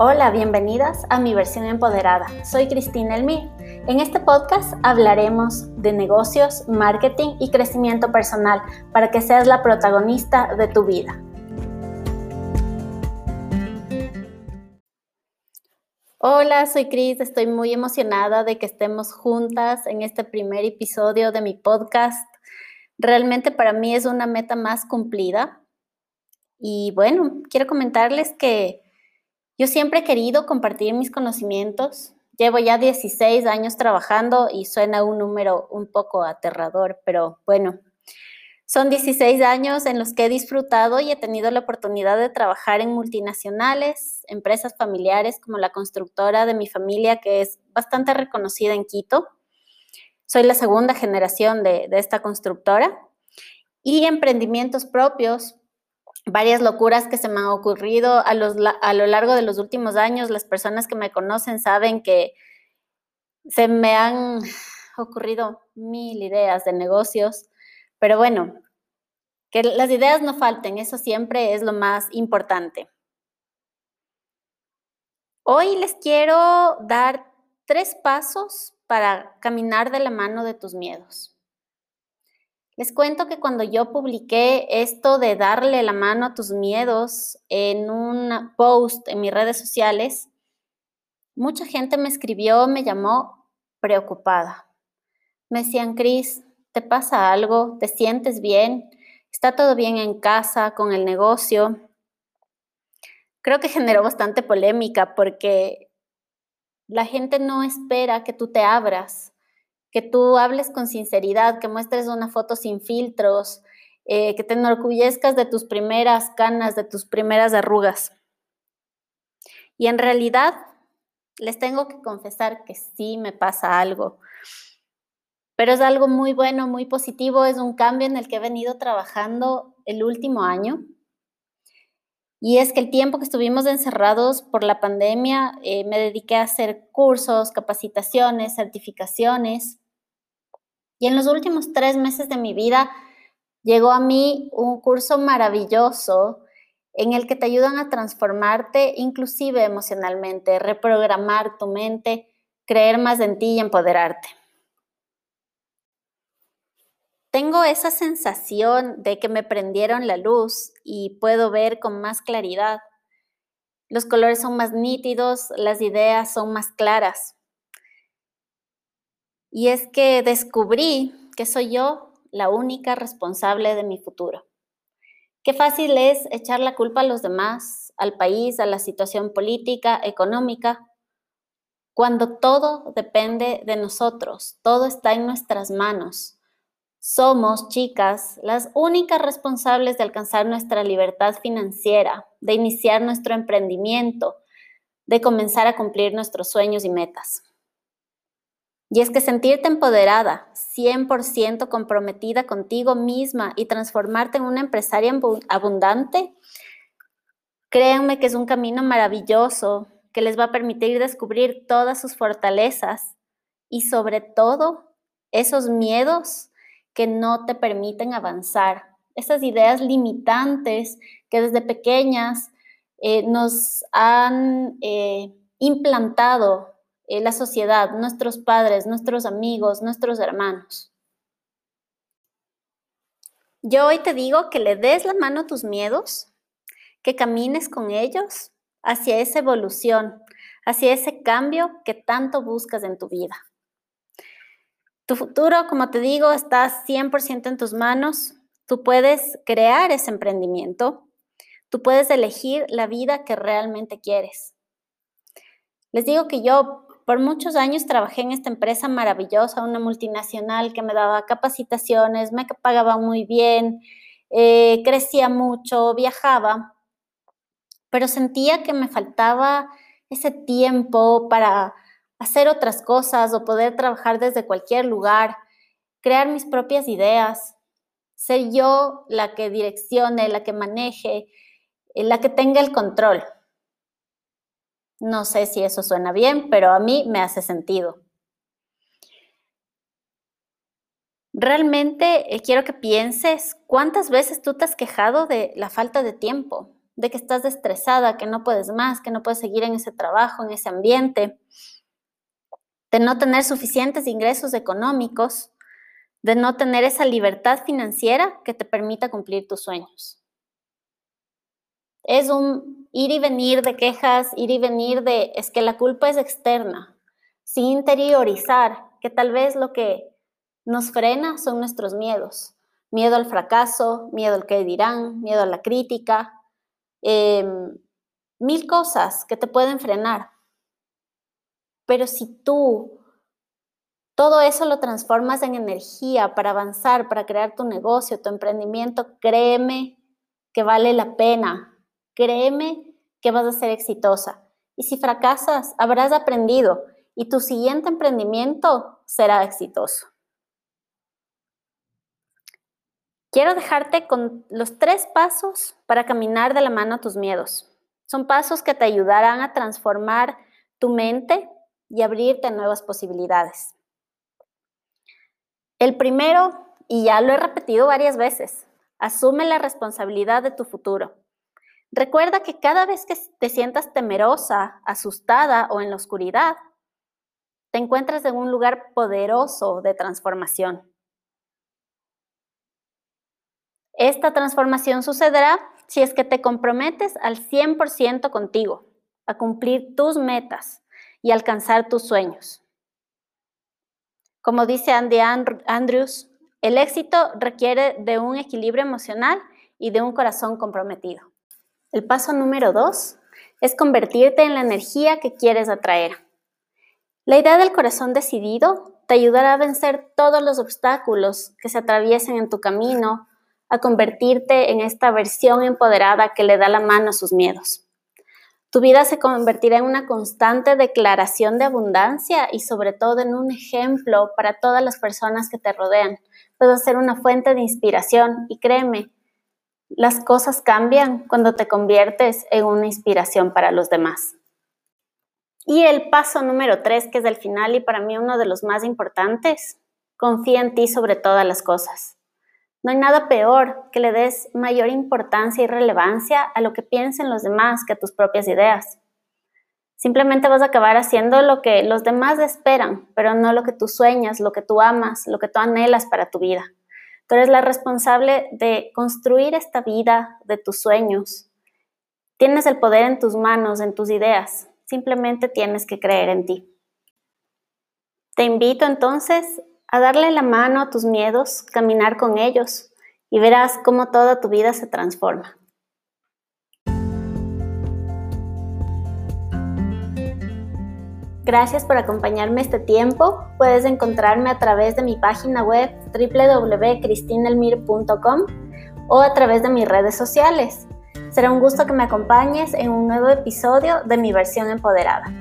Hola, bienvenidas a mi versión empoderada. Soy Cristina Elmir. En este podcast hablaremos de negocios, marketing y crecimiento personal para que seas la protagonista de tu vida. Hola, soy Cris, estoy muy emocionada de que estemos juntas en este primer episodio de mi podcast. Realmente para mí es una meta más cumplida. Y bueno, quiero comentarles que yo siempre he querido compartir mis conocimientos. Llevo ya 16 años trabajando y suena un número un poco aterrador, pero bueno, son 16 años en los que he disfrutado y he tenido la oportunidad de trabajar en multinacionales, empresas familiares como la constructora de mi familia, que es bastante reconocida en Quito. Soy la segunda generación de, esta constructora. Y emprendimientos propios, varias locuras que se me han ocurrido a, lo largo de los últimos años. Las personas que me conocen saben que se me han ocurrido mil ideas de negocios, pero bueno, que las ideas no falten, eso siempre es lo más importante. Hoy les quiero dar tres pasos para caminar de la mano de tus miedos. Les cuento que cuando yo publiqué esto de darle la mano a tus miedos en un post en mis redes sociales, mucha gente me escribió, me llamó preocupada. Me decían, Cris, ¿te pasa algo? ¿Te sientes bien? ¿Está todo bien en casa, con el negocio? Creo que generó bastante polémica porque la gente no espera que tú te abras que tú hables con sinceridad, que muestres una foto sin filtros, eh, que te enorgullezcas de tus primeras canas, de tus primeras arrugas. Y en realidad les tengo que confesar que sí me pasa algo, pero es algo muy bueno, muy positivo, es un cambio en el que he venido trabajando el último año. Y es que el tiempo que estuvimos encerrados por la pandemia, eh, me dediqué a hacer cursos, capacitaciones, certificaciones. Y en los últimos tres meses de mi vida llegó a mí un curso maravilloso en el que te ayudan a transformarte inclusive emocionalmente, reprogramar tu mente, creer más en ti y empoderarte tengo esa sensación de que me prendieron la luz y puedo ver con más claridad. Los colores son más nítidos, las ideas son más claras. Y es que descubrí que soy yo la única responsable de mi futuro. Qué fácil es echar la culpa a los demás, al país, a la situación política, económica, cuando todo depende de nosotros, todo está en nuestras manos. Somos, chicas, las únicas responsables de alcanzar nuestra libertad financiera, de iniciar nuestro emprendimiento, de comenzar a cumplir nuestros sueños y metas. Y es que sentirte empoderada, 100% comprometida contigo misma y transformarte en una empresaria abundante, créanme que es un camino maravilloso que les va a permitir descubrir todas sus fortalezas y sobre todo esos miedos que no te permiten avanzar. Esas ideas limitantes que desde pequeñas eh, nos han eh, implantado eh, la sociedad, nuestros padres, nuestros amigos, nuestros hermanos. Yo hoy te digo que le des la mano a tus miedos, que camines con ellos hacia esa evolución, hacia ese cambio que tanto buscas en tu vida. Tu futuro, como te digo, está 100% en tus manos. Tú puedes crear ese emprendimiento. Tú puedes elegir la vida que realmente quieres. Les digo que yo por muchos años trabajé en esta empresa maravillosa, una multinacional que me daba capacitaciones, me pagaba muy bien, eh, crecía mucho, viajaba, pero sentía que me faltaba ese tiempo para hacer otras cosas o poder trabajar desde cualquier lugar, crear mis propias ideas, ser yo la que direccione, la que maneje, eh, la que tenga el control. No sé si eso suena bien, pero a mí me hace sentido. Realmente eh, quiero que pienses cuántas veces tú te has quejado de la falta de tiempo, de que estás estresada, que no puedes más, que no puedes seguir en ese trabajo, en ese ambiente, de no tener suficientes ingresos económicos, de no tener esa libertad financiera que te permita cumplir tus sueños. Es un ir y venir de quejas, ir y venir de, es que la culpa es externa, sin interiorizar que tal vez lo que nos frena son nuestros miedos. Miedo al fracaso, miedo al que dirán, miedo a la crítica, em, mil cosas que te pueden frenar. Pero si tú todo eso lo transformas en energía para avanzar, para crear tu negocio, tu emprendimiento, créeme que vale la pena. Créeme que vas a ser exitosa. Y si fracasas, habrás aprendido y tu siguiente emprendimiento será exitoso. Quiero dejarte con los tres pasos para caminar de la mano a tus miedos. Son pasos que te ayudarán a transformar tu mente y abrirte nuevas posibilidades. El primero, y ya lo he repetido varias veces, asume la responsabilidad de tu futuro. Recuerda que cada vez que te sientas temerosa, asustada o en la oscuridad, te encuentras en un lugar poderoso de transformación. Esta transformación sucederá si es que te comprometes al 100% contigo, a cumplir tus metas y alcanzar tus sueños. Como dice Andy Andrews, el éxito requiere de un equilibrio emocional y de un corazón comprometido. El paso número dos es convertirte en la energía que quieres atraer. La idea del corazón decidido te ayudará a vencer todos los obstáculos que se atraviesen en tu camino, a convertirte en esta versión empoderada que le da la mano a sus miedos. Tu vida se convertirá en una constante declaración de abundancia y sobre todo en un ejemplo para todas las personas que te rodean. Puedes ser una fuente de inspiración y créeme, las cosas cambian cuando te conviertes en una inspiración para los demás. Y el paso número tres, que es el final y para mí uno de los más importantes, confía en ti sobre todas las cosas. No hay nada peor que le des mayor importancia y relevancia a lo que piensen los demás que a tus propias ideas. Simplemente vas a acabar haciendo lo que los demás esperan, pero no lo que tú sueñas, lo que tú amas, lo que tú anhelas para tu vida. Tú eres la responsable de construir esta vida de tus sueños. Tienes el poder en tus manos, en tus ideas. Simplemente tienes que creer en ti. Te invito entonces a darle la mano a tus miedos, caminar con ellos y verás cómo toda tu vida se transforma. Gracias por acompañarme este tiempo. Puedes encontrarme a través de mi página web www.cristinelmir.com o a través de mis redes sociales. Será un gusto que me acompañes en un nuevo episodio de mi versión empoderada.